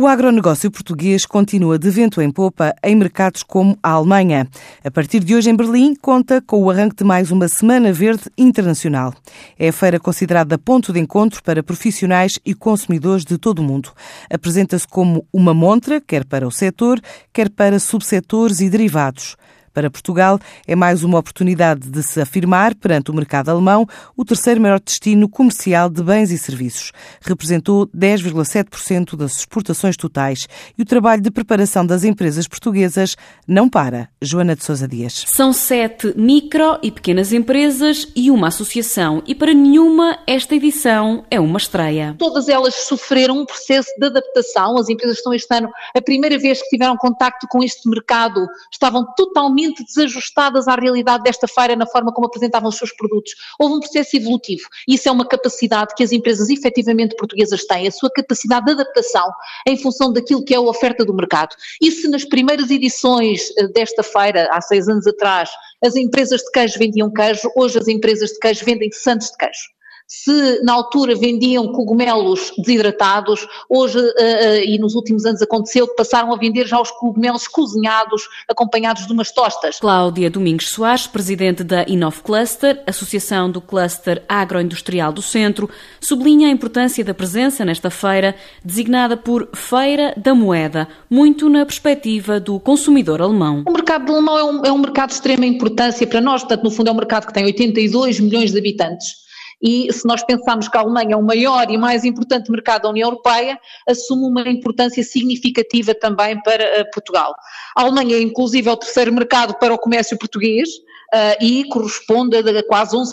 O agronegócio português continua de vento em popa em mercados como a Alemanha. A partir de hoje, em Berlim, conta com o arranque de mais uma Semana Verde Internacional. É a feira considerada ponto de encontro para profissionais e consumidores de todo o mundo. Apresenta-se como uma montra, quer para o setor, quer para subsetores e derivados. Para Portugal, é mais uma oportunidade de se afirmar perante o mercado alemão, o terceiro maior destino comercial de bens e serviços. Representou 10,7% das exportações totais e o trabalho de preparação das empresas portuguesas não para. Joana de Sousa Dias. São sete micro e pequenas empresas e uma associação e para nenhuma esta edição é uma estreia. Todas elas sofreram um processo de adaptação. As empresas estão este ano, a primeira vez que tiveram contacto com este mercado, estavam totalmente totalmente desajustadas à realidade desta feira na forma como apresentavam os seus produtos. Houve um processo evolutivo e isso é uma capacidade que as empresas efetivamente portuguesas têm, a sua capacidade de adaptação em função daquilo que é a oferta do mercado. E se nas primeiras edições eh, desta feira, há seis anos atrás, as empresas de queijo vendiam queijo, hoje as empresas de queijo vendem santos de queijo se na altura vendiam cogumelos desidratados, hoje uh, uh, e nos últimos anos aconteceu que passaram a vender já os cogumelos cozinhados, acompanhados de umas tostas. Cláudia Domingos Soares, presidente da Inov Cluster, Associação do Cluster Agroindustrial do Centro, sublinha a importância da presença nesta feira, designada por Feira da Moeda, muito na perspectiva do consumidor alemão. O mercado alemão é um, é um mercado de extrema importância para nós, portanto, no fundo é um mercado que tem 82 milhões de habitantes e se nós pensarmos que a Alemanha é o maior e mais importante mercado da União Europeia, assume uma importância significativa também para eh, Portugal. A Alemanha é inclusive o terceiro mercado para o comércio português, uh, e corresponde a quase 11%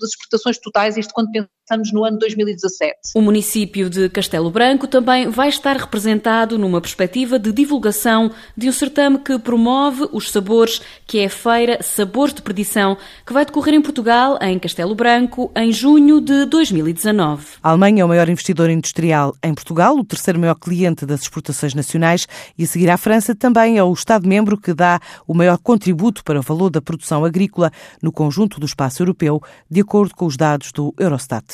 das exportações totais, isto quando pensamos no ano 2017. O município de Castelo Branco também vai estar representado numa perspectiva de divulgação de um certame que promove os sabores, que é a Feira Sabores de Perdição, que vai decorrer em Portugal, em Castelo Branco, em junho de 2019. A Alemanha é o maior investidor industrial em Portugal, o terceiro maior cliente das exportações nacionais e a seguir à França também é o Estado-membro que dá o maior contributo para o valor da produção agrícola no conjunto do espaço europeu, de acordo com os dados do Eurostat.